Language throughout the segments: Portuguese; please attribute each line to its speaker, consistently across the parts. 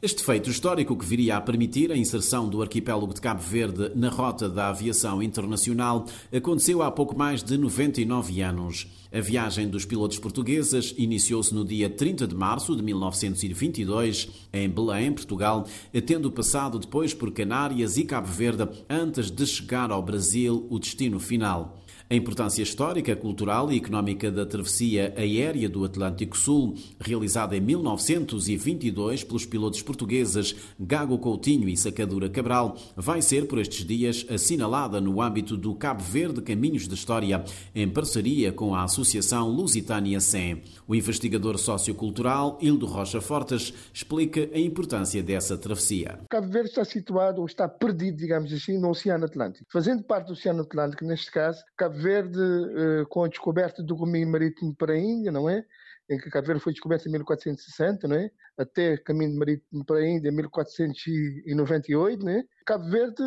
Speaker 1: Este feito histórico que viria a permitir a inserção do arquipélago de Cabo Verde na rota da aviação internacional aconteceu há pouco mais de 99 anos. A viagem dos pilotos portugueses iniciou-se no dia 30 de março de 1922 em Belém, Portugal, tendo passado depois por Canárias e Cabo Verde antes de chegar ao Brasil, o destino final. A importância histórica, cultural e económica da travessia aérea do Atlântico Sul, realizada em 1922 pelos pilotos portugueses Gago Coutinho e Sacadura Cabral, vai ser por estes dias assinalada no âmbito do Cabo Verde Caminhos de História, em parceria com a Associação Lusitânia SEM. O investigador sociocultural Hildo Rocha Fortes explica a importância dessa travessia.
Speaker 2: Cabo Verde está situado, ou está perdido, digamos assim, no Oceano Atlântico. Fazendo parte do Oceano Atlântico, neste caso, Cabo Verde, eh, com a descoberta do caminho marítimo para a Índia, não é? Em que Cabo Verde foi descoberto em 1460, não é? Até caminho marítimo para a Índia em 1498, não é? Cabo Verde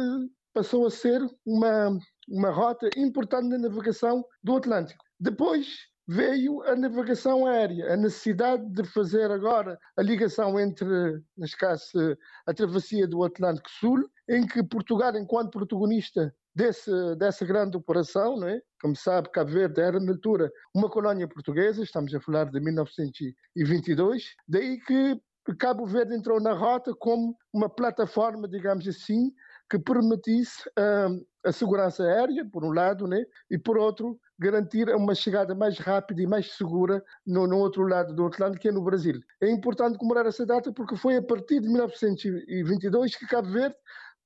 Speaker 2: passou a ser uma, uma rota importante na navegação do Atlântico. Depois veio a navegação aérea, a necessidade de fazer agora a ligação entre, neste caso, a travessia do Atlântico Sul, em que Portugal, enquanto protagonista desse, dessa grande operação, não é? como sabe, Cabo Verde era na altura uma colónia portuguesa, estamos a falar de 1922, daí que Cabo Verde entrou na rota como uma plataforma, digamos assim, que permitisse uh, a segurança aérea, por um lado, né? e por outro, garantir uma chegada mais rápida e mais segura no, no, outro lado do Atlântico, que é no Brasil. É importante comemorar essa data porque foi a partir de 1922 que Cabo Verde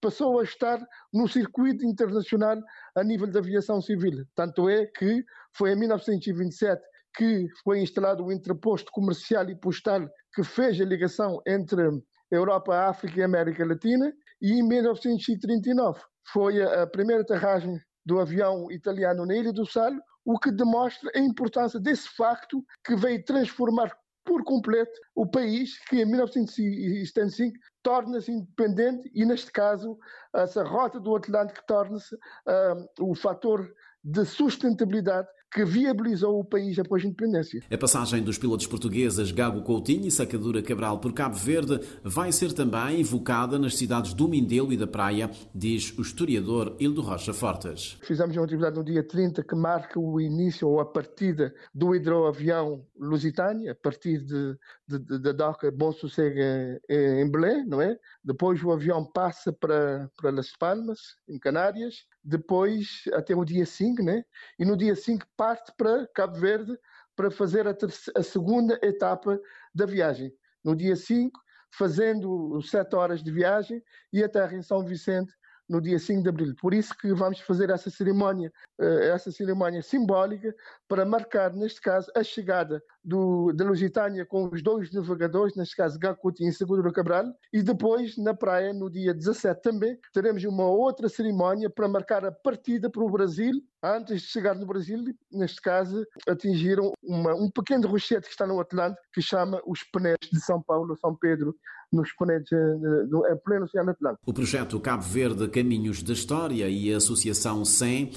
Speaker 2: passou a estar no circuito internacional a nível da aviação civil. Tanto é que foi em 1927 que foi instalado o interposto comercial e postal que fez a ligação entre Europa, África e América Latina, e em 1939 foi a primeira aterragem do avião italiano na Ilha do Sal, o que demonstra a importância desse facto que veio transformar por completo o país que em 1975 torna-se independente e, neste caso, essa rota do Atlântico torna-se uh, o fator de sustentabilidade que viabilizou o país após a independência.
Speaker 1: A passagem dos pilotos portugueses Gago Coutinho e Sacadura Cabral por Cabo Verde vai ser também invocada nas cidades do Mindelo e da Praia, diz o historiador Hildo Rocha Fortes.
Speaker 2: Fizemos uma atividade no dia 30 que marca o início ou a partida do hidroavião Lusitânia, a partir da doca Bom Sossego em Belém, não é? Depois o avião passa para, para Las Palmas, em Canárias, depois até o dia 5, né? E no dia 5 parte para Cabo Verde para fazer a, a segunda etapa da viagem. No dia 5, fazendo 7 horas de viagem e aterra em São Vicente no dia 5 de abril. Por isso que vamos fazer essa cerimónia, eh, essa cerimónia simbólica para marcar, neste caso, a chegada do, da Lusitânia com os dois navegadores, neste caso Gacuti e Seguro Cabral, e depois na praia, no dia 17 também, teremos uma outra cerimónia para marcar a partida para o Brasil. Antes de chegar no Brasil, neste caso, atingiram uma, um pequeno rochete que está no Atlântico, que chama os Penéis de São Paulo, São Pedro, nos Penéis, eh, do é pleno Oceano Atlântico.
Speaker 1: O projeto Cabo Verde Caminhos da História e a Associação 100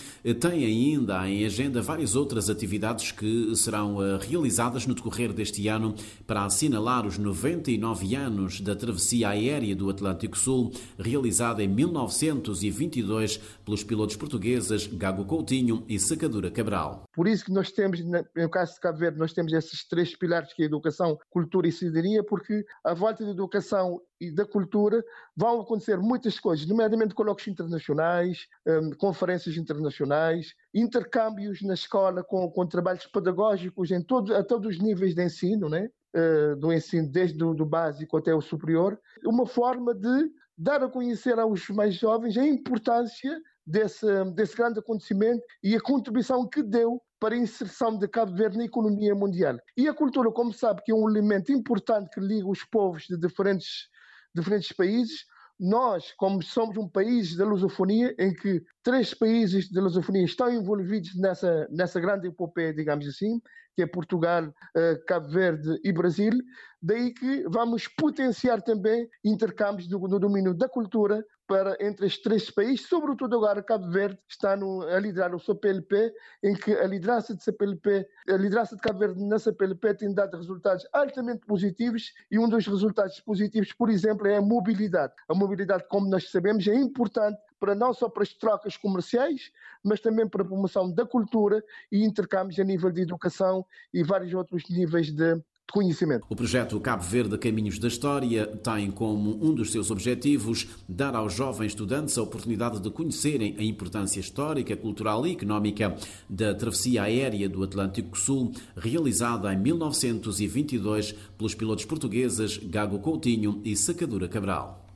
Speaker 1: tem ainda em agenda várias outras atividades que serão eh, realizadas no decorrer deste ano para assinalar os 99 anos da travessia aérea do Atlântico Sul, realizada em 1922 pelos pilotos portugueses Gago Coutinho e Sacadura Cabral.
Speaker 2: Por isso que nós temos, no caso de Cabo Verde, nós temos esses três pilares que é educação, cultura e cidadania, porque a volta da educação e da cultura vão acontecer muitas coisas, nomeadamente colóquios internacionais, hum, conferências internacionais, intercâmbios na escola com, com trabalhos pedagógicos em todo, a todos os níveis de ensino, né? Uh, do ensino desde do básico até o superior, uma forma de dar a conhecer aos mais jovens a importância desse, desse grande acontecimento e a contribuição que deu para a inserção de Cabo Verde na economia mundial. E a cultura, como sabe, que é um elemento importante que liga os povos de diferentes diferentes países. Nós, como somos um país da lusofonia, em que três países da lusofonia estão envolvidos nessa, nessa grande epopeia, digamos assim, que é Portugal, Cabo Verde e Brasil. Daí que vamos potenciar também intercâmbios no domínio da cultura para entre estes três países, sobretudo agora Cabo Verde está no, a liderar o CPLP, em que a liderança de CPLP, a liderança de Cabo Verde na CPLP tem dado resultados altamente positivos e um dos resultados positivos, por exemplo, é a mobilidade. A mobilidade, como nós sabemos, é importante para não só para as trocas comerciais, mas também para a promoção da cultura e intercâmbios a nível de educação e vários outros níveis de conhecimento.
Speaker 1: O projeto Cabo Verde Caminhos da História tem como um dos seus objetivos dar aos jovens estudantes a oportunidade de conhecerem a importância histórica, cultural e económica da travessia aérea do Atlântico Sul, realizada em 1922 pelos pilotos portugueses Gago Coutinho e Sacadura Cabral.